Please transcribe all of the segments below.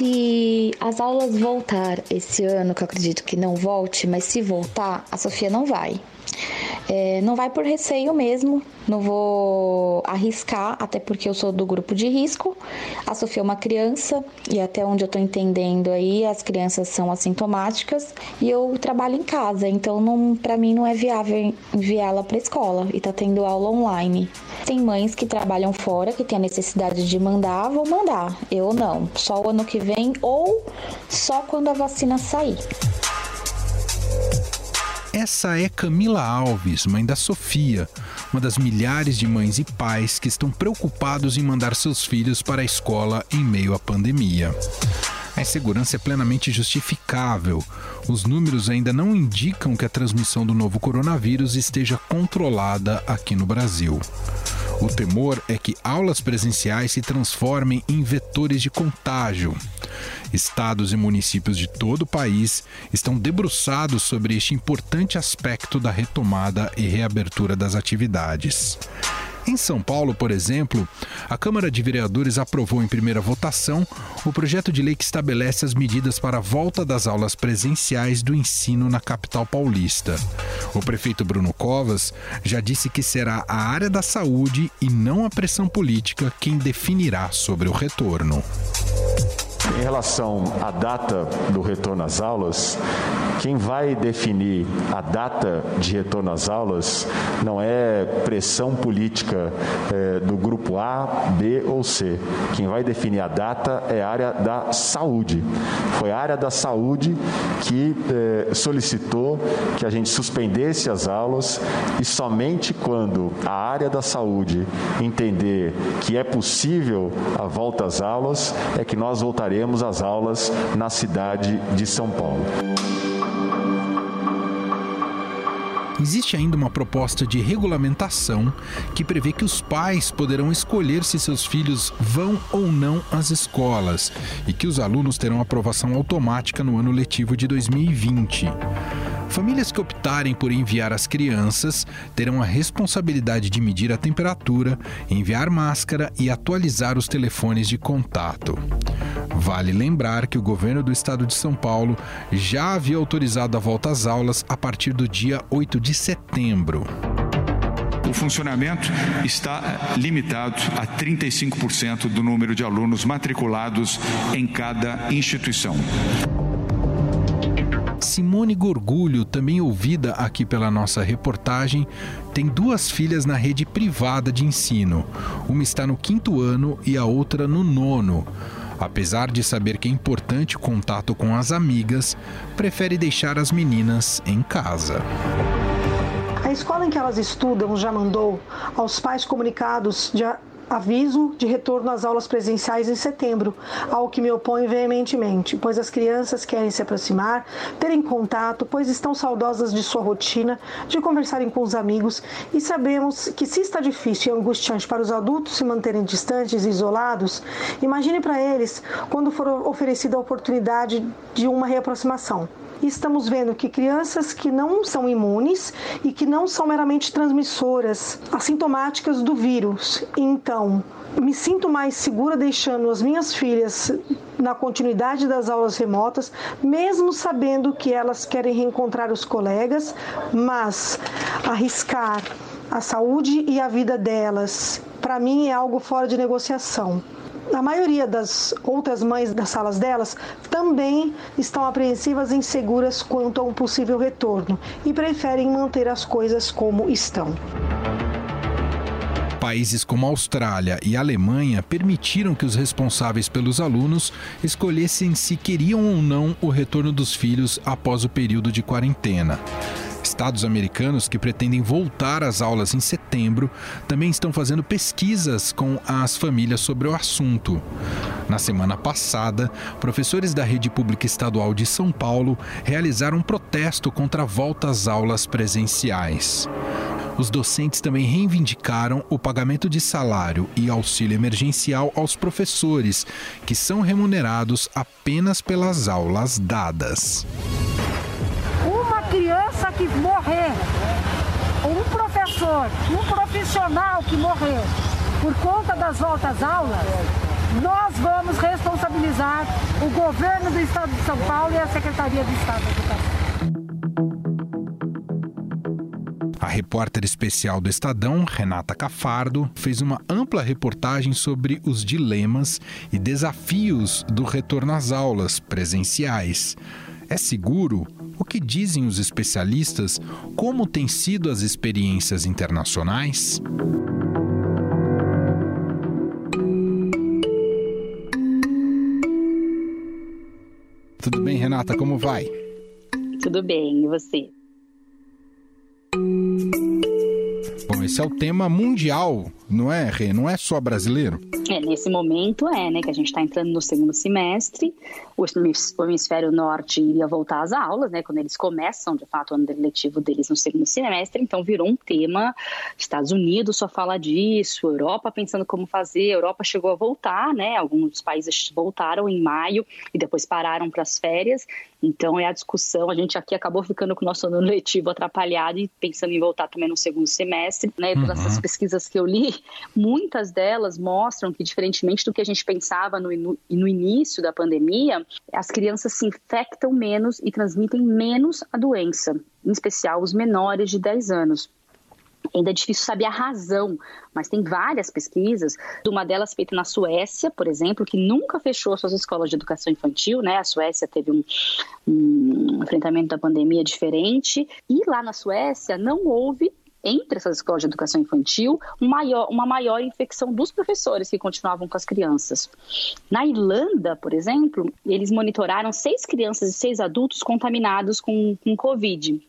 Se as aulas voltar esse ano, que eu acredito que não volte, mas se voltar, a Sofia não vai. É, não vai por receio mesmo, não vou arriscar, até porque eu sou do grupo de risco. A Sofia é uma criança e até onde eu tô entendendo aí, as crianças são assintomáticas e eu trabalho em casa, então não, para mim não é viável enviá-la para escola e tá tendo aula online. Tem mães que trabalham fora, que tem a necessidade de mandar, vou mandar. Eu não, só o ano que vem ou só quando a vacina sair. Essa é Camila Alves, mãe da Sofia, uma das milhares de mães e pais que estão preocupados em mandar seus filhos para a escola em meio à pandemia. A insegurança é plenamente justificável. Os números ainda não indicam que a transmissão do novo coronavírus esteja controlada aqui no Brasil. O temor é que aulas presenciais se transformem em vetores de contágio. Estados e municípios de todo o país estão debruçados sobre este importante aspecto da retomada e reabertura das atividades. Em São Paulo, por exemplo, a Câmara de Vereadores aprovou em primeira votação o projeto de lei que estabelece as medidas para a volta das aulas presenciais do ensino na capital paulista. O prefeito Bruno Covas já disse que será a área da saúde e não a pressão política quem definirá sobre o retorno. Em relação à data do retorno às aulas, quem vai definir a data de retorno às aulas não é pressão política é, do grupo A, B ou C. Quem vai definir a data é a área da saúde. Foi a área da saúde que é, solicitou que a gente suspendesse as aulas e somente quando a área da saúde entender que é possível a volta às aulas é que nós voltaremos teremos as aulas na cidade de São Paulo. Existe ainda uma proposta de regulamentação que prevê que os pais poderão escolher se seus filhos vão ou não às escolas e que os alunos terão aprovação automática no ano letivo de 2020. Famílias que optarem por enviar as crianças terão a responsabilidade de medir a temperatura, enviar máscara e atualizar os telefones de contato. Vale lembrar que o governo do estado de São Paulo já havia autorizado a volta às aulas a partir do dia 8 de setembro. O funcionamento está limitado a 35% do número de alunos matriculados em cada instituição. Simone Gorgulho, também ouvida aqui pela nossa reportagem, tem duas filhas na rede privada de ensino. Uma está no quinto ano e a outra no nono. Apesar de saber que é importante o contato com as amigas, prefere deixar as meninas em casa. A escola em que elas estudam já mandou aos pais comunicados de aviso de retorno às aulas presenciais em setembro, ao que me opõe veementemente, pois as crianças querem se aproximar, terem contato, pois estão saudosas de sua rotina, de conversarem com os amigos e sabemos que se está difícil e angustiante para os adultos se manterem distantes e isolados, imagine para eles quando for oferecida a oportunidade de uma reaproximação e estamos vendo que crianças que não são imunes e que não são meramente transmissoras assintomáticas do vírus. Então, me sinto mais segura deixando as minhas filhas na continuidade das aulas remotas, mesmo sabendo que elas querem reencontrar os colegas, mas arriscar a saúde e a vida delas, para mim é algo fora de negociação a maioria das outras mães das salas delas também estão apreensivas e inseguras quanto a um possível retorno e preferem manter as coisas como estão. Países como Austrália e Alemanha permitiram que os responsáveis pelos alunos escolhessem se queriam ou não o retorno dos filhos após o período de quarentena. Estados americanos que pretendem voltar às aulas em setembro também estão fazendo pesquisas com as famílias sobre o assunto. Na semana passada, professores da rede pública estadual de São Paulo realizaram um protesto contra a volta às aulas presenciais. Os docentes também reivindicaram o pagamento de salário e auxílio emergencial aos professores, que são remunerados apenas pelas aulas dadas criança que morrer, um professor, um profissional que morrer por conta das voltas aulas, nós vamos responsabilizar o governo do estado de São Paulo e a Secretaria de Estado da Educação. A repórter especial do Estadão, Renata Cafardo, fez uma ampla reportagem sobre os dilemas e desafios do retorno às aulas presenciais. É seguro? O que dizem os especialistas? Como têm sido as experiências internacionais? Tudo bem, Renata? Como vai? Tudo bem, e você? Bom, esse é o tema mundial, não é, Rê? Não é só brasileiro? É, nesse momento é, né, que a gente está entrando no segundo semestre, o hemisfério norte iria voltar às aulas, né, quando eles começam, de fato, o ano letivo deles no segundo semestre, então virou um tema, Estados Unidos só fala disso, Europa pensando como fazer, Europa chegou a voltar, né, alguns países voltaram em maio e depois pararam para as férias, então é a discussão, a gente aqui acabou ficando com o nosso ano letivo atrapalhado e pensando em voltar também no segundo semestre, né, uhum. essas pesquisas que eu li, muitas delas mostram que, diferentemente do que a gente pensava no, no, início da pandemia, as crianças se infectam menos e transmitem menos a doença, em especial os menores de 10 anos. Ainda é difícil saber a razão, mas tem várias pesquisas. Uma delas feita na Suécia, por exemplo, que nunca fechou suas escolas de educação infantil, né? A Suécia teve um, um enfrentamento da pandemia diferente. E lá na Suécia não houve entre essas escolas de educação infantil, maior, uma maior infecção dos professores que continuavam com as crianças. Na Irlanda, por exemplo, eles monitoraram seis crianças e seis adultos contaminados com, com Covid.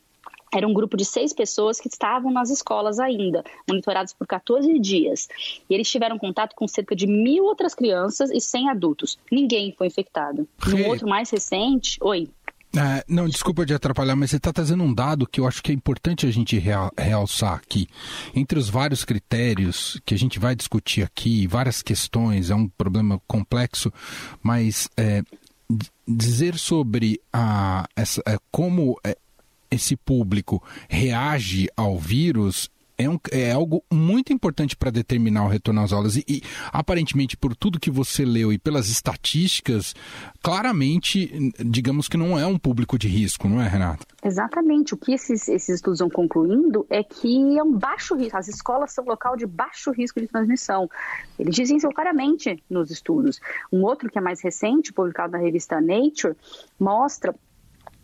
Era um grupo de seis pessoas que estavam nas escolas ainda, monitorados por 14 dias. E eles tiveram contato com cerca de mil outras crianças e 100 adultos. Ninguém foi infectado. No outro mais recente. Oi. É, não, desculpa de atrapalhar, mas você está trazendo um dado que eu acho que é importante a gente realçar aqui. Entre os vários critérios que a gente vai discutir aqui, várias questões, é um problema complexo, mas é, dizer sobre a, essa, é, como é, esse público reage ao vírus é, um, é algo muito importante para determinar o retorno às aulas. E, e, aparentemente, por tudo que você leu e pelas estatísticas, claramente, digamos que não é um público de risco, não é, Renata? Exatamente. O que esses, esses estudos estão concluindo é que é um baixo risco. As escolas são local de baixo risco de transmissão. Eles dizem isso claramente nos estudos. Um outro que é mais recente, publicado na revista Nature, mostra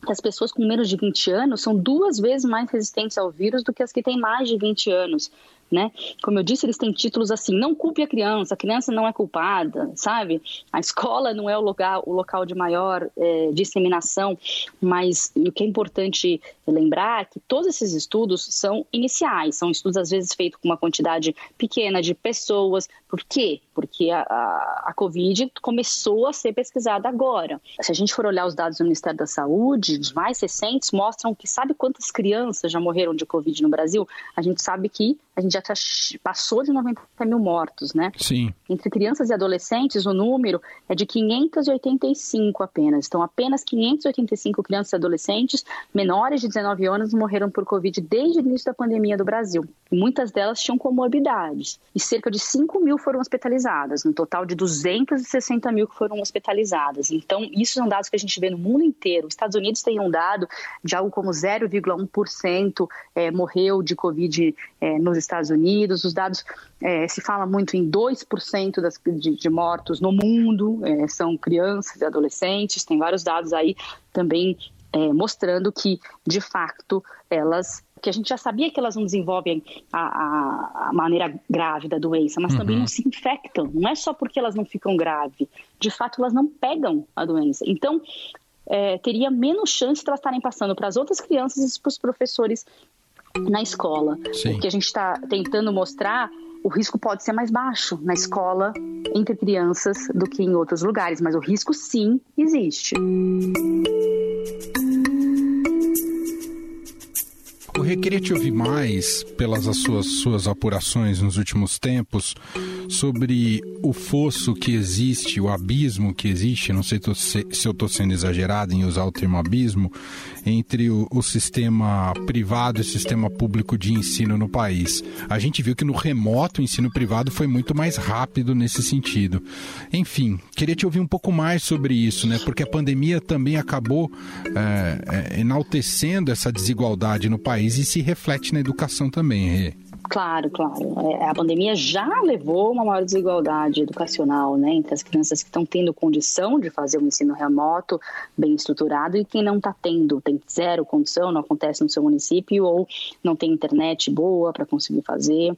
que as pessoas com menos de 20 anos são duas vezes mais resistentes ao vírus do que as que têm mais de 20 anos né? Como eu disse, eles têm títulos assim: não culpe a criança, a criança não é culpada, sabe? A escola não é o local, o local de maior é, disseminação, mas o que é importante lembrar é que todos esses estudos são iniciais, são estudos às vezes feitos com uma quantidade pequena de pessoas. Por quê? Porque a, a, a Covid começou a ser pesquisada agora. Se a gente for olhar os dados do Ministério da Saúde, os mais recentes, mostram que sabe quantas crianças já morreram de Covid no Brasil? A gente sabe que a gente já tá, passou de 90 mil mortos, né? Sim. Entre crianças e adolescentes, o número é de 585 apenas. Então, apenas 585 crianças e adolescentes menores de 19 anos morreram por Covid desde o início da pandemia do Brasil. Muitas delas tinham comorbidades. E cerca de 5 mil foram hospitalizadas, um total de 260 mil que foram hospitalizadas. Então, isso são dados que a gente vê no mundo inteiro. Os Estados Unidos têm um dado de algo como 0,1% é, morreu de Covid é, nos Estados Unidos, os dados é, se fala muito em 2% das, de, de mortos no mundo, é, são crianças e adolescentes, tem vários dados aí também é, mostrando que, de fato, elas que a gente já sabia que elas não desenvolvem a, a, a maneira grave da doença, mas uhum. também não se infectam. Não é só porque elas não ficam graves, de fato elas não pegam a doença. Então, é, teria menos chance de elas estarem passando para as outras crianças e para os professores na escola. Sim. O que a gente está tentando mostrar, o risco pode ser mais baixo na escola entre crianças do que em outros lugares, mas o risco sim existe. Queria te ouvir mais, pelas suas, suas apurações nos últimos tempos, sobre o fosso que existe, o abismo que existe, não sei se eu estou sendo exagerado em usar o termo abismo, entre o, o, sistema privado e o sistema público de ensino no país. A gente viu que no remoto o ensino privado foi muito mais rápido nesse sentido. Enfim, queria te ouvir um pouco mais sobre isso, né? Porque a pandemia também acabou é, é, enaltecendo essa desigualdade no país e se reflete na educação também. Claro, claro. É, a pandemia já levou uma maior desigualdade educacional né, entre as crianças que estão tendo condição de fazer um ensino remoto bem estruturado e quem não está tendo, tem zero condição, não acontece no seu município ou não tem internet boa para conseguir fazer.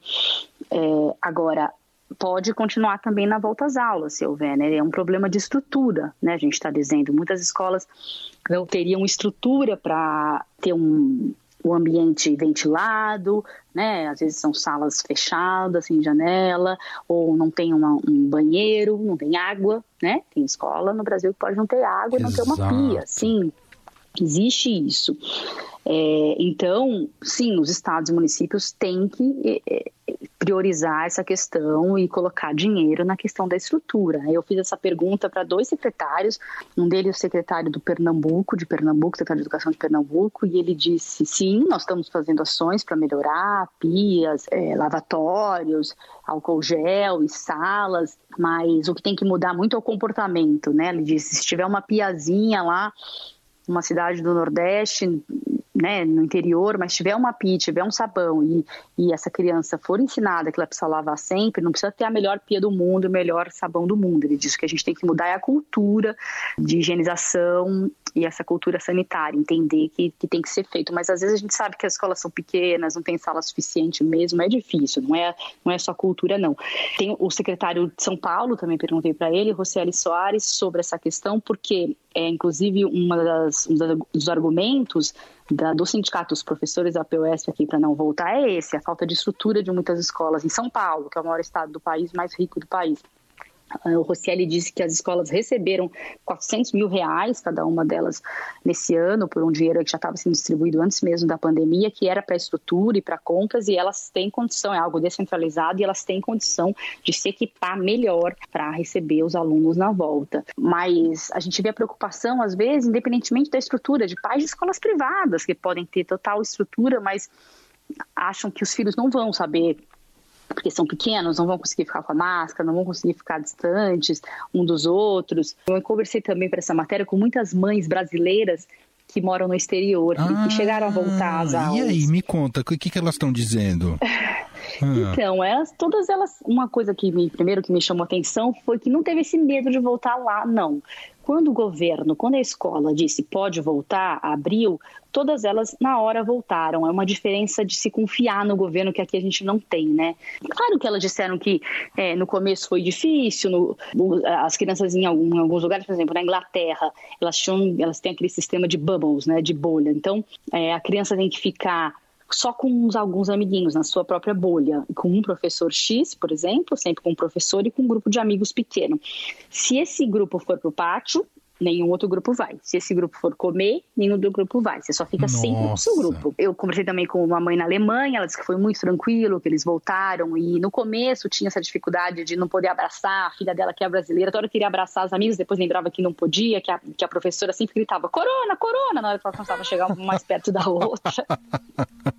É, agora, pode continuar também na volta às aulas, se houver, né? É um problema de estrutura, né? A gente está dizendo. Muitas escolas não teriam estrutura para ter um, o ambiente ventilado, né? Às vezes são salas fechadas, sem janela, ou não tem uma, um banheiro, não tem água, né? Tem escola no Brasil que pode não ter água e não ter uma pia, sim. Existe isso. É, então, sim, os estados e municípios têm que é, priorizar essa questão e colocar dinheiro na questão da estrutura. Eu fiz essa pergunta para dois secretários, um deles o secretário do Pernambuco, de Pernambuco, secretário de Educação de Pernambuco, e ele disse: sim, nós estamos fazendo ações para melhorar pias, é, lavatórios, álcool gel e salas, mas o que tem que mudar muito é o comportamento, né? Ele disse: se tiver uma piazinha lá, uma cidade do Nordeste, né, no interior, mas tiver uma pia, tiver um sabão e, e essa criança for ensinada que ela precisa lavar sempre, não precisa ter a melhor pia do mundo, o melhor sabão do mundo. Ele diz que a gente tem que mudar é a cultura de higienização e essa cultura sanitária, entender que, que tem que ser feito. Mas às vezes a gente sabe que as escolas são pequenas, não tem sala suficiente mesmo, é difícil, não é, não é só cultura, não. Tem o secretário de São Paulo, também perguntei para ele, Rocieli Soares, sobre essa questão, porque é inclusive uma das, um dos argumentos da, do sindicato dos professores da POS aqui para não voltar é esse, a falta de estrutura de muitas escolas em São Paulo, que é o maior estado do país, mais rico do país. O Rosselli disse que as escolas receberam 400 mil reais, cada uma delas, nesse ano, por um dinheiro que já estava sendo distribuído antes mesmo da pandemia, que era para estrutura e para compras, e elas têm condição, é algo descentralizado, e elas têm condição de se equipar melhor para receber os alunos na volta. Mas a gente vê a preocupação, às vezes, independentemente da estrutura, de pais de escolas privadas, que podem ter total estrutura, mas acham que os filhos não vão saber porque são pequenos, não vão conseguir ficar com a máscara, não vão conseguir ficar distantes um dos outros. Eu conversei também para essa matéria com muitas mães brasileiras que moram no exterior ah, e que chegaram a voltar às aulas. E aí, me conta, o que, que elas estão dizendo? Então, elas, todas elas, uma coisa que me, primeiro que me chamou atenção foi que não teve esse medo de voltar lá, não quando o governo, quando a escola disse pode voltar, abriu, todas elas na hora voltaram. É uma diferença de se confiar no governo que aqui a gente não tem, né? Claro que elas disseram que é, no começo foi difícil, no, as crianças em, algum, em, alguns lugares, por exemplo, na Inglaterra, elas, tinham, elas têm aquele sistema de bubbles, né, de bolha. Então, é, a criança tem que ficar só com uns, alguns amiguinhos na sua própria bolha, com um professor X, por exemplo, sempre com um professor e com um grupo de amigos pequeno. Se esse grupo for para o pátio, nenhum outro grupo vai. Se esse grupo for comer, nenhum outro grupo vai. Você só fica Nossa. sempre com o seu grupo. Eu conversei também com uma mãe na Alemanha, ela disse que foi muito tranquilo, que eles voltaram e no começo tinha essa dificuldade de não poder abraçar, a filha dela que é brasileira, toda hora queria abraçar os amigos, depois lembrava que não podia, que a, que a professora sempre gritava corona, corona, na hora que ela começava a chegar mais perto da outra.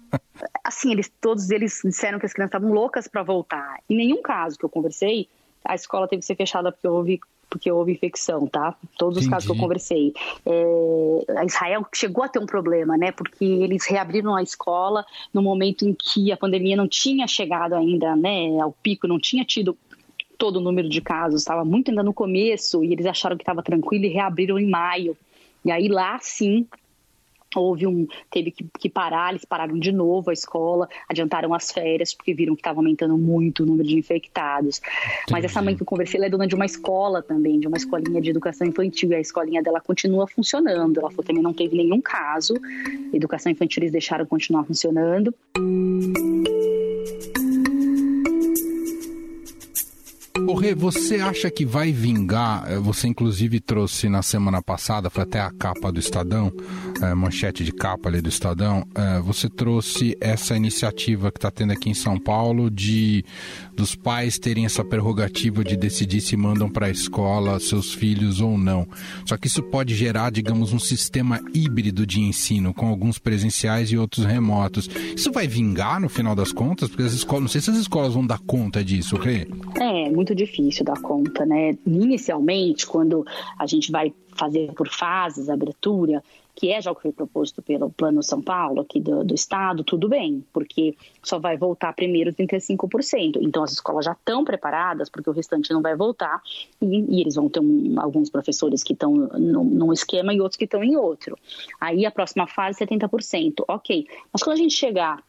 assim, eles todos eles disseram que as crianças estavam loucas para voltar. Em nenhum caso que eu conversei, a escola teve que ser fechada porque houve porque houve infecção, tá? Todos os Entendi. casos que eu conversei. É, Israel chegou a ter um problema, né? Porque eles reabriram a escola no momento em que a pandemia não tinha chegado ainda, né? Ao pico, não tinha tido todo o número de casos, estava muito ainda no começo e eles acharam que estava tranquilo e reabriram em maio. E aí lá sim houve um teve que, que, parar, eles pararam de novo a escola, adiantaram as férias porque viram que estava aumentando muito o número de infectados. Entendi. Mas essa mãe que eu conversei, ela é dona de uma escola também, de uma escolinha de educação infantil, e a escolinha dela continua funcionando. Ela falou que também não teve nenhum caso. Educação infantil eles deixaram continuar funcionando. Ô, Rê, você acha que vai vingar? Eh, você, inclusive, trouxe na semana passada, foi até a capa do Estadão, é, manchete de capa ali do Estadão. É, você trouxe essa iniciativa que está tendo aqui em São Paulo de dos pais terem essa prerrogativa de decidir se mandam para a escola seus filhos ou não. Só que isso pode gerar, digamos, um sistema híbrido de ensino, com alguns presenciais e outros remotos. Isso vai vingar no final das contas? Porque as escolas, não sei se as escolas vão dar conta disso, Rê. É, muito difícil dar conta, né? Inicialmente, quando a gente vai fazer por fases a abertura, que é já o que foi proposto pelo Plano São Paulo, aqui do, do Estado, tudo bem, porque só vai voltar primeiro 35%. Então as escolas já estão preparadas, porque o restante não vai voltar, e, e eles vão ter um, alguns professores que estão num, num esquema e outros que estão em outro. Aí a próxima fase, 70%. Ok, mas quando a gente chegar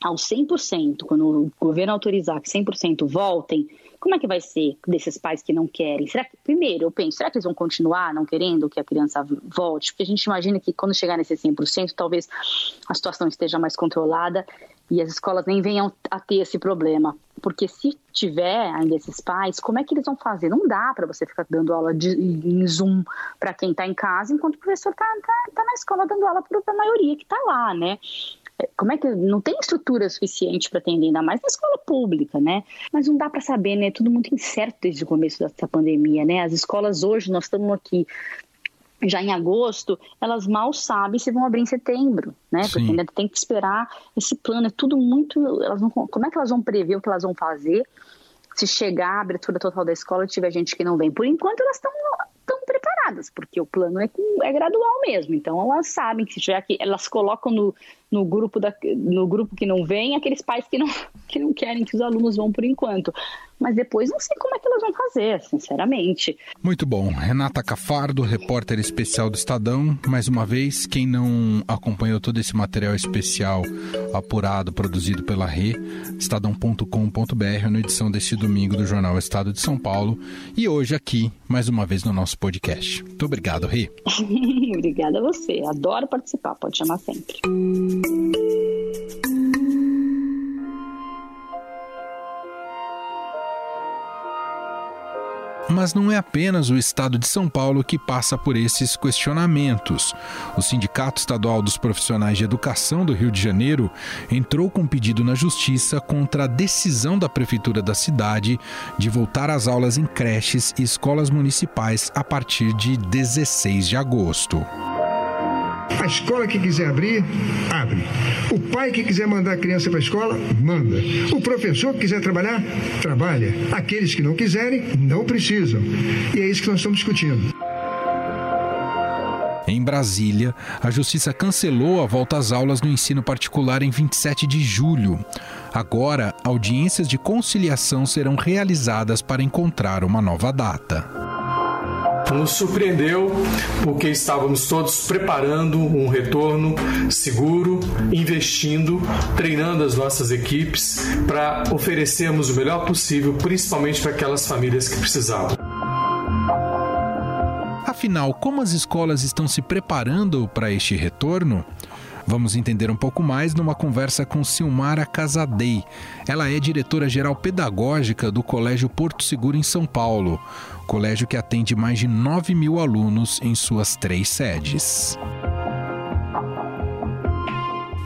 aos 100%, quando o governo autorizar que 100% voltem, como é que vai ser desses pais que não querem? Será que, primeiro, eu penso, será que eles vão continuar não querendo que a criança volte? Porque a gente imagina que quando chegar nesse 100%, talvez a situação esteja mais controlada e as escolas nem venham a ter esse problema. Porque se tiver ainda esses pais, como é que eles vão fazer? Não dá para você ficar dando aula de, em Zoom para quem está em casa, enquanto o professor está tá, tá na escola dando aula para a maioria que está lá, né? Como é que não tem estrutura suficiente para atender, ainda mais na escola pública, né? Mas não dá para saber, né? É tudo muito incerto desde o começo dessa pandemia, né? As escolas hoje, nós estamos aqui já em agosto, elas mal sabem se vão abrir em setembro, né? Sim. Porque ainda tem que esperar esse plano, é tudo muito. Elas não, como é que elas vão prever o que elas vão fazer se chegar a abertura total da escola e tiver gente que não vem? Por enquanto, elas estão tão preparadas, porque o plano é, é gradual mesmo. Então elas sabem que já que elas colocam no, no grupo da, no grupo que não vem aqueles pais que não, que não querem que os alunos vão por enquanto. Mas depois não sei como é que elas vão fazer, sinceramente. Muito bom. Renata Cafardo, repórter especial do Estadão. Mais uma vez, quem não acompanhou todo esse material especial apurado, produzido pela Rê, estadão.com.br, na edição deste domingo do Jornal Estado de São Paulo. E hoje aqui, mais uma vez, no nosso podcast. Muito obrigado, Rê. Obrigada a você. Adoro participar, pode chamar sempre. Mas não é apenas o estado de São Paulo que passa por esses questionamentos. O Sindicato Estadual dos Profissionais de Educação do Rio de Janeiro entrou com um pedido na Justiça contra a decisão da Prefeitura da cidade de voltar às aulas em creches e escolas municipais a partir de 16 de agosto. A escola que quiser abrir, abre. O pai que quiser mandar a criança para a escola, manda. O professor que quiser trabalhar, trabalha. Aqueles que não quiserem, não precisam. E é isso que nós estamos discutindo. Em Brasília, a Justiça cancelou a volta às aulas no ensino particular em 27 de julho. Agora, audiências de conciliação serão realizadas para encontrar uma nova data nos surpreendeu porque estávamos todos preparando um retorno seguro, investindo, treinando as nossas equipes para oferecermos o melhor possível, principalmente para aquelas famílias que precisavam. Afinal, como as escolas estão se preparando para este retorno? Vamos entender um pouco mais numa conversa com Silmara Casadei. Ela é diretora-geral pedagógica do Colégio Porto Seguro em São Paulo, colégio que atende mais de 9 mil alunos em suas três sedes.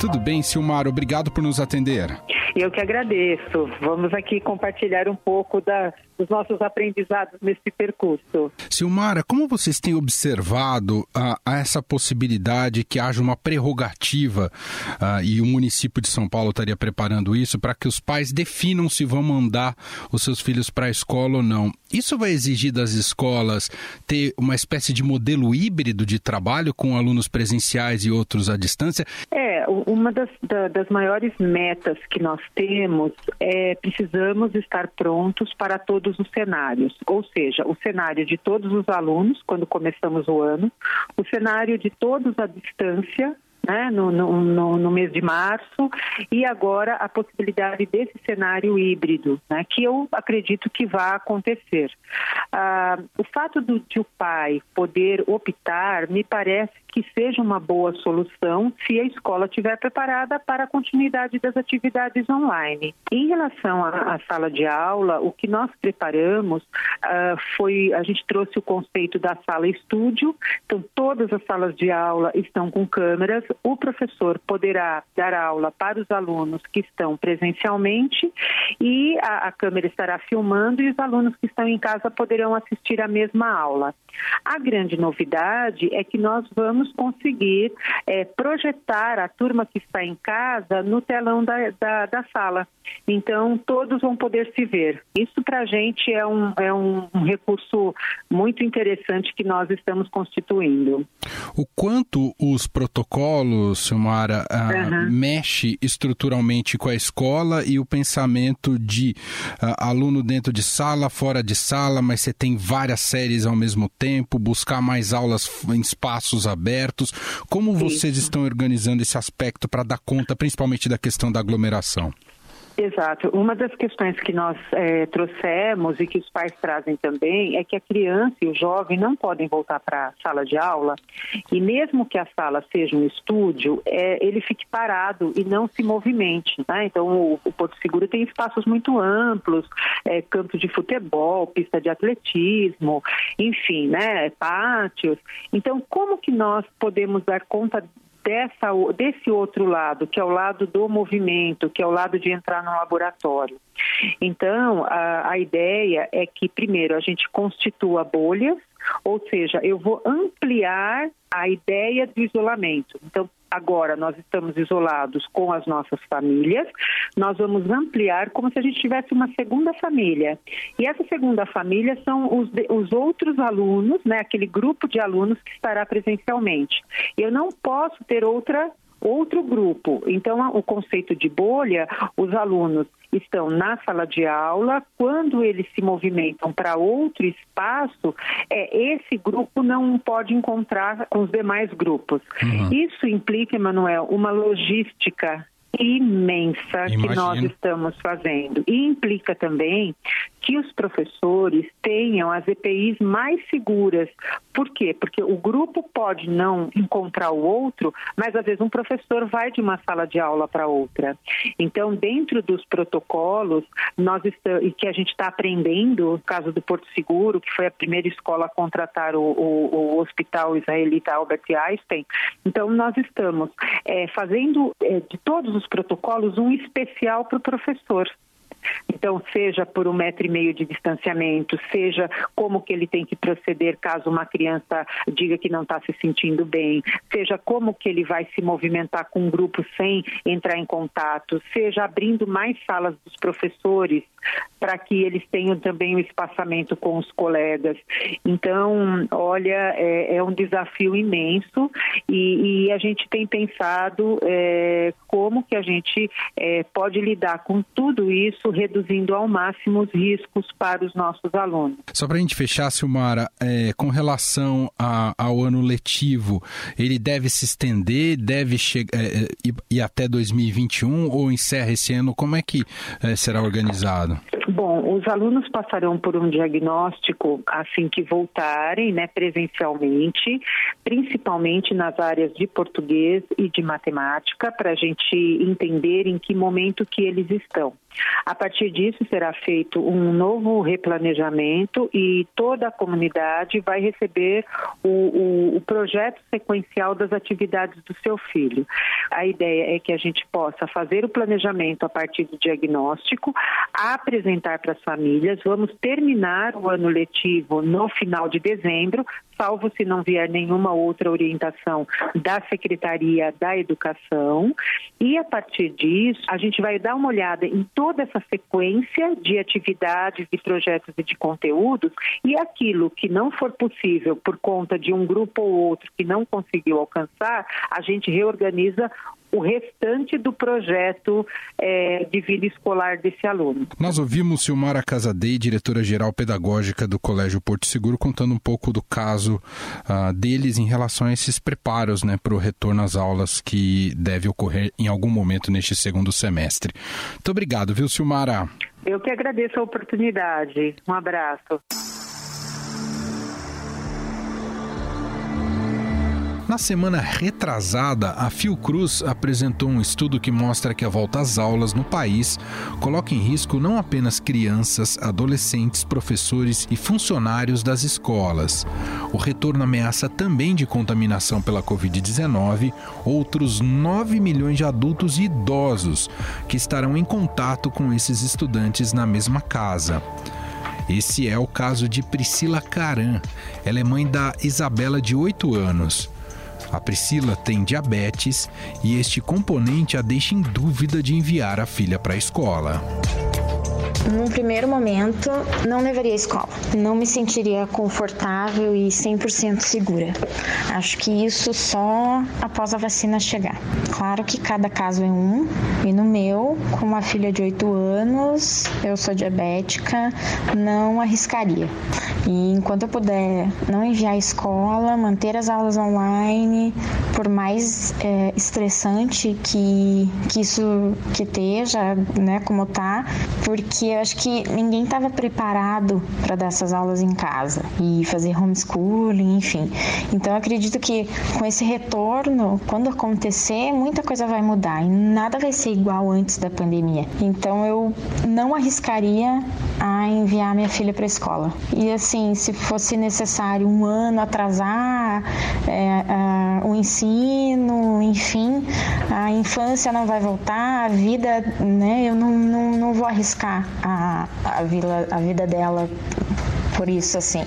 Tudo bem, Silmar? Obrigado por nos atender. Eu que agradeço. Vamos aqui compartilhar um pouco da, dos nossos aprendizados nesse percurso. Silmara, como vocês têm observado uh, essa possibilidade que haja uma prerrogativa, uh, e o município de São Paulo estaria preparando isso, para que os pais definam se vão mandar os seus filhos para a escola ou não? Isso vai exigir das escolas ter uma espécie de modelo híbrido de trabalho com alunos presenciais e outros à distância? É, uma das, da, das maiores metas que nós temos é precisamos estar prontos para todos os cenários, ou seja, o cenário de todos os alunos quando começamos o ano, o cenário de todos à distância né, no, no, no, mês de março, e agora a possibilidade desse cenário híbrido, né, que eu acredito que vai acontecer. Ah, o fato do, de o pai poder optar, me parece que seja uma boa solução se a escola estiver preparada para a continuidade das atividades online. Em relação à, sala de aula, o que nós preparamos uh, foi, a gente trouxe o conceito da sala estúdio, então todas as salas de aula estão com câmeras, o professor poderá dar aula para os alunos que estão presencialmente e a, a câmera estará filmando e os alunos que estão em casa poderão assistir a mesma aula. A grande novidade é que nós vamos conseguir é, projetar a turma que está em casa no telão da, da, da sala. Então, todos vão poder se ver. Isso, para a gente, é, um, é um, um, recurso muito interessante que nós estamos constituindo. O quanto os protocolos, Silmara, uhum. mexe estruturalmente com a escola e o pensamento de uh, aluno dentro de sala, fora de sala, mas você tem várias séries ao mesmo tempo, buscar mais aulas em espaços abertos. Como vocês Isso. estão organizando esse aspecto para dar conta, principalmente da questão da aglomeração? Exato. Uma das questões que nós é, trouxemos e que os pais trazem também é que a criança e o jovem não podem voltar para a sala de aula e mesmo que a sala seja um estúdio, é, ele fique parado e não se movimente. Né? Então, o, o, Porto Seguro tem espaços muito amplos, é, campo de futebol, pista de atletismo, enfim, né, pátios. Então, como que nós podemos dar conta dessa, desse outro lado, que é o lado do movimento, que é o lado de entrar no laboratório. Então, a, a ideia é que, primeiro, a gente constitua bolhas, ou seja, eu vou ampliar a ideia do isolamento. Então, agora nós estamos isolados com as nossas famílias, nós vamos ampliar como se a gente tivesse uma segunda família. E essa segunda família são os, os outros alunos, né, aquele grupo de alunos que estará presencialmente. Eu não posso ter outra outro grupo. Então, o conceito de bolha, os alunos estão na sala de aula, quando eles se movimentam para outro espaço, é, esse grupo não pode encontrar com os demais grupos. Uhum. Isso implica, Emanuel, uma logística imensa Imagino. que nós estamos fazendo. E implica também que os professores tenham as EPIs mais seguras. Por quê? Porque o grupo pode não encontrar o outro, mas às vezes um professor vai de uma sala de aula para outra. Então, dentro dos protocolos, nós estamos, que a gente está aprendendo, no caso do Porto Seguro, que foi a primeira escola a contratar o, o, o Hospital Israelita Albert Einstein, então nós estamos é, fazendo é, de todos os protocolos um especial para o professor. Então, seja por um metro e meio de distanciamento, seja como que ele tem que proceder caso uma criança diga que não está se sentindo bem, seja como que ele vai se movimentar com um grupo sem entrar em contato, seja abrindo mais salas dos professores para que eles tenham também o um espaçamento com os colegas. Então, olha, é, é um desafio imenso e, e, a gente tem pensado é, como que a gente é, pode lidar com tudo isso reduzindo ao máximo os riscos para os nossos alunos. Só para a gente fechar, Silmara, é, com relação a, ao ano letivo, ele deve se estender, deve chegar é, é ir até 2021 ou encerra esse ano? Como é que é, será organizado? Bom, os alunos passarão por um diagnóstico assim que voltarem, né, presencialmente, principalmente nas áreas de português e de matemática, para a gente entender em que momento que eles estão. A partir disso será feito um novo replanejamento e toda a comunidade vai receber o, o, o projeto sequencial das atividades do seu filho. A ideia é que a gente possa fazer o planejamento a partir do diagnóstico, apresentar para as famílias, vamos terminar o ano letivo no final de dezembro, salvo se não vier nenhuma outra orientação da Secretaria da Educação. E a partir disso, a gente vai dar uma olhada em toda essa sequência de atividades, de projetos e de conteúdos e aquilo que não for possível por conta de um grupo ou outro que não conseguiu alcançar, a gente reorganiza o restante do projeto é, de vida escolar desse aluno. Nós ouvimos Silmara Casadei, diretora-geral pedagógica do Colégio Porto Seguro, contando um pouco do caso uh, deles em relação a esses preparos né, para o retorno às aulas que deve ocorrer em algum momento neste segundo semestre. Muito obrigado, viu, Silmara? Eu que agradeço a oportunidade. Um abraço. Na semana retrasada, a Fiocruz apresentou um estudo que mostra que a volta às aulas no país coloca em risco não apenas crianças, adolescentes, professores e funcionários das escolas. O retorno ameaça também de contaminação pela Covid-19 outros 9 milhões de adultos e idosos que estarão em contato com esses estudantes na mesma casa. Esse é o caso de Priscila Caran. Ela é mãe da Isabela, de 8 anos. A Priscila tem diabetes e este componente a deixa em dúvida de enviar a filha para a escola. Num primeiro momento, não levaria à escola. Não me sentiria confortável e 100% segura. Acho que isso só após a vacina chegar. Claro que cada caso é um, e no meu, com uma filha de 8 anos, eu sou diabética, não arriscaria. E enquanto eu puder não enviar à escola, manter as aulas online, por mais é, estressante que, que isso que esteja, né, como tá, porque eu acho que ninguém estava preparado para dar essas aulas em casa e fazer homeschooling, enfim. Então eu acredito que com esse retorno, quando acontecer, muita coisa vai mudar e nada vai ser igual antes da pandemia. Então eu não arriscaria a enviar minha filha para a escola. E assim, se fosse necessário um ano atrasar é, o ensino, enfim, a infância não vai voltar, a vida, né? Eu não, não, não vou arriscar a, a, vila, a vida dela por isso, assim.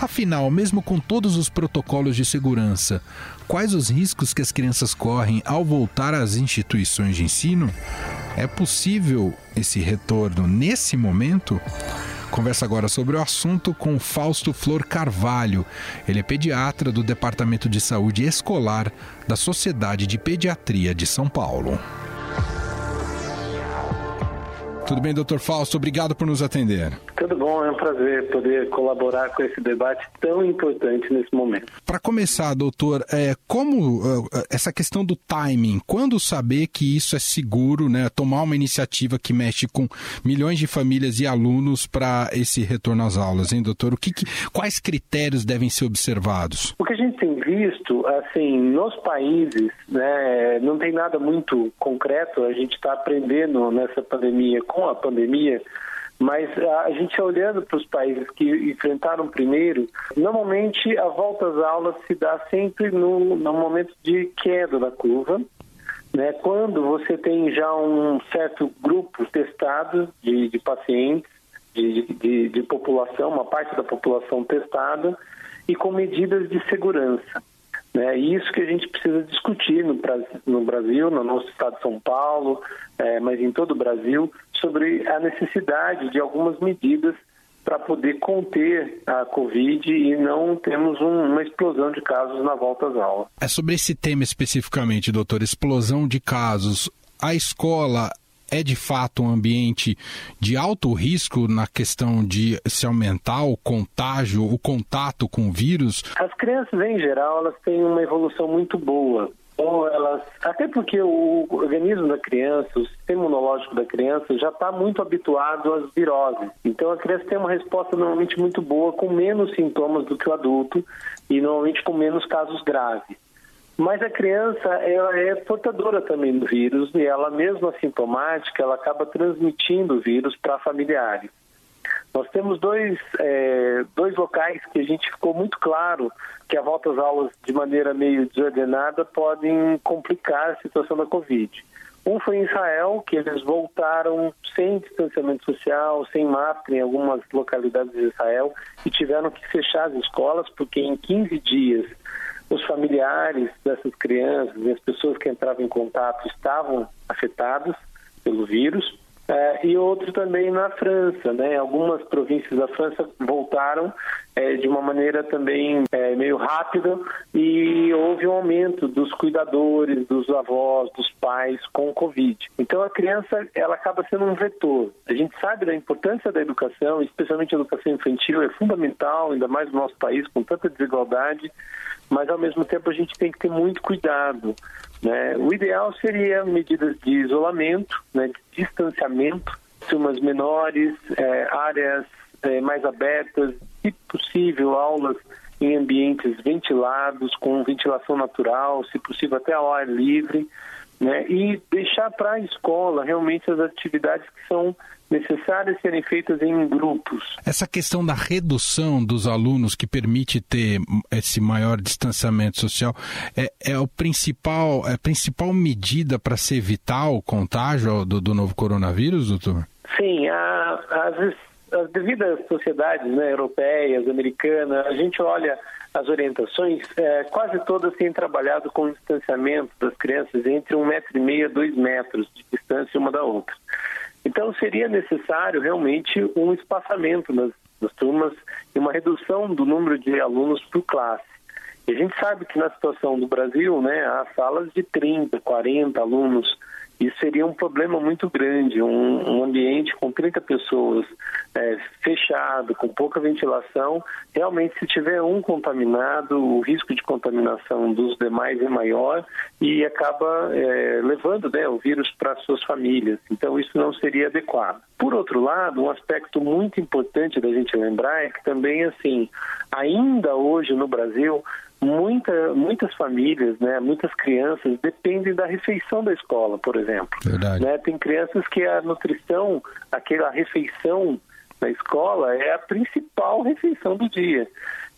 Afinal, mesmo com todos os protocolos de segurança, quais os riscos que as crianças correm ao voltar às instituições de ensino? É possível esse retorno nesse momento? Conversa agora sobre o assunto com Fausto Flor Carvalho. Ele é pediatra do Departamento de Saúde Escolar da Sociedade de Pediatria de São Paulo. Tudo bem, doutor Fausto? Obrigado por nos atender. Tudo bom, é um prazer poder colaborar com esse debate tão importante nesse momento. Para começar, doutor, é, como uh, essa questão do timing, quando saber que isso é seguro, né? Tomar uma iniciativa que mexe com milhões de famílias e alunos para esse retorno às aulas, hein, doutor? O que, que, quais critérios devem ser observados? O que a gente tem visto, assim, nos países, né, não tem nada muito concreto, a gente está aprendendo nessa pandemia com a pandemia, mas a gente olhando para os países que enfrentaram primeiro, normalmente a volta às aulas se dá sempre no, no momento de queda da curva, né? quando você tem já um certo grupo testado de, de pacientes, de, de, de população, uma parte da população testada, e com medidas de segurança. Né? Isso que a gente precisa discutir no, no Brasil, no nosso estado de São Paulo, é, mas em todo o Brasil, sobre a necessidade de algumas medidas para poder conter a Covid e não termos um, uma explosão de casos na volta às aulas. É sobre esse tema especificamente, doutor, explosão de casos. A escola é de fato um ambiente de alto risco na questão de se aumentar o contágio, o contato com o vírus? As crianças, em geral, elas têm uma evolução muito boa. Ou elas, até porque o organismo da criança, o sistema imunológico da criança já está muito habituado às viroses. Então a criança tem uma resposta normalmente muito boa, com menos sintomas do que o adulto e normalmente com menos casos graves. Mas a criança ela é portadora também do vírus e ela mesmo assintomática, ela acaba transmitindo o vírus para familiares. Nós temos dois, é, dois locais que a gente ficou muito claro que a volta às aulas de maneira meio desordenada podem complicar a situação da Covid. Um foi em Israel, que eles voltaram sem distanciamento social, sem máscara em algumas localidades de Israel e tiveram que fechar as escolas porque em 15 dias os familiares dessas crianças e as pessoas que entravam em contato estavam afetados pelo vírus. É, e outro também na França, né? Algumas províncias da França voltaram é, de uma maneira também é, meio rápida e houve um aumento dos cuidadores, dos avós, dos pais com o Covid. Então a criança ela acaba sendo um vetor. A gente sabe da importância da educação, especialmente a educação infantil, é fundamental, ainda mais no nosso país com tanta desigualdade mas ao mesmo tempo a gente tem que ter muito cuidado. Né? O ideal seria medidas de isolamento, né, de distanciamento, turmas menores, é, áreas é, mais abertas, se possível, aulas em ambientes ventilados, com ventilação natural, se possível até ao ar livre, né? e deixar para a escola realmente as atividades que são necessárias serem feitas em grupos. Essa questão da redução dos alunos que permite ter esse maior distanciamento social é, é o principal, é a principal medida para se evitar o contágio do, do novo coronavírus, doutor? Sim, a, as, as devidas sociedades né, europeias, americanas, a gente olha as orientações, é, quase todas têm trabalhado com o distanciamento das crianças entre um metro e meio a dois metros de distância uma da outra. Então, seria necessário realmente um espaçamento nas, nas turmas e uma redução do número de alunos por classe. E a gente sabe que na situação do Brasil, né, há salas de 30, 40 alunos isso seria um problema muito grande, um, um ambiente com 30 pessoas é, fechado, com pouca ventilação. Realmente, se tiver um contaminado, o risco de contaminação dos demais é maior e acaba é, levando né, o vírus para suas famílias. Então, isso não seria adequado. Por outro lado, um aspecto muito importante da gente lembrar é que também, assim, ainda hoje no Brasil, muita, muitas famílias, né, muitas crianças dependem da refeição da escola, por exemplo. Verdade. Né, tem crianças que a nutrição, aquela refeição na escola é a principal refeição do dia.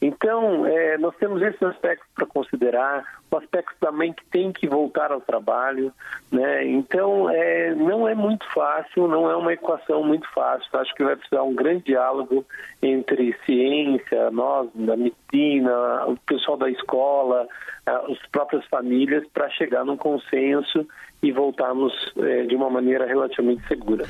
Então, é, nós temos esses aspectos para considerar, o aspecto também que tem que voltar ao trabalho, né? Então, é, não é muito fácil, não é uma equação muito fácil. Acho que vai precisar um grande diálogo entre ciência, nós, da medicina, o pessoal da escola, as próprias famílias, para chegar num consenso e voltarmos é, de uma maneira relativamente segura.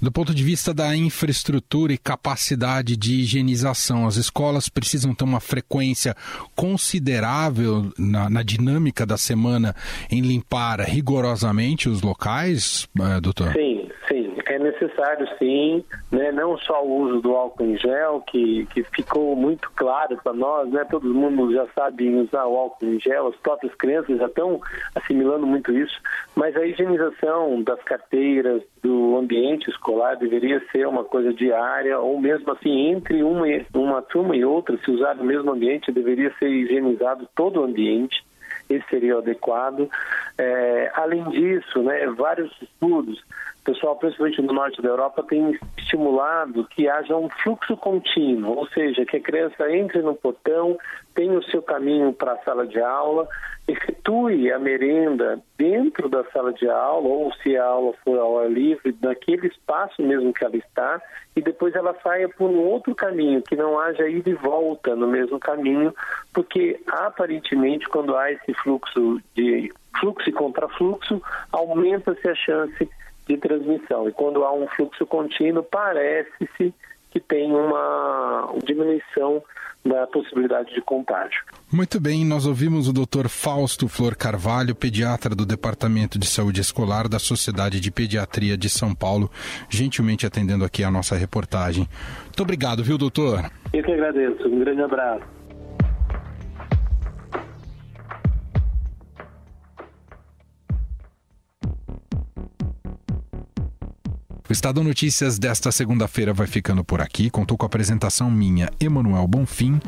Do ponto de vista da infraestrutura e capacidade de higienização, as escolas precisam ter uma frequência considerável na, na dinâmica da semana em limpar rigorosamente os locais, é, doutor? Sim, sim. É necessário, sim, né? não só o uso do álcool em gel, que, que ficou muito claro para nós, né? todo mundo já sabe usar o álcool em gel, as próprias crianças já estão assimilando muito isso, mas a higienização das carteiras, do ambiente escolar deveria ser uma coisa diária, ou mesmo assim, entre uma, uma turma e outra, se usar o mesmo ambiente, deveria ser higienizado todo o ambiente esse seria o adequado. É, além disso, né, vários estudos o pessoal, principalmente no norte da Europa, tem estimulado que haja um fluxo contínuo, ou seja, que a criança entre no portão, tenha o seu caminho para a sala de aula, efetue a merenda dentro da sala de aula, ou se a aula for ao ar livre, naquele espaço mesmo que ela está, e depois ela saia por um outro caminho, que não haja ida e volta no mesmo caminho, porque aparentemente quando há esse fluxo de fluxo e contrafluxo, aumenta-se a chance de transmissão. E quando há um fluxo contínuo, parece-se que tem uma diminuição da possibilidade de contágio. Muito bem, nós ouvimos o Dr. Fausto Flor Carvalho, pediatra do Departamento de Saúde Escolar da Sociedade de Pediatria de São Paulo, gentilmente atendendo aqui a nossa reportagem. Muito obrigado, viu, doutor? Eu que agradeço. Um grande abraço. O Estadão Notícias desta segunda-feira vai ficando por aqui. Contou com a apresentação minha, Emanuel Bonfim,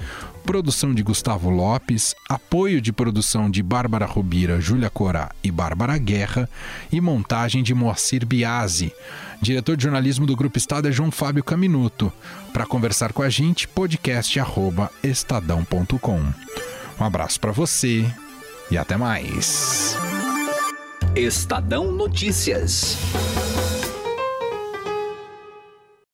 produção de Gustavo Lopes, apoio de produção de Bárbara Rubira, Júlia Corá e Bárbara Guerra e montagem de Moacir Biasi. Diretor de jornalismo do Grupo Estado é João Fábio Caminuto. Para conversar com a gente, podcast@estadão.com. Um abraço para você e até mais. Estadão Notícias.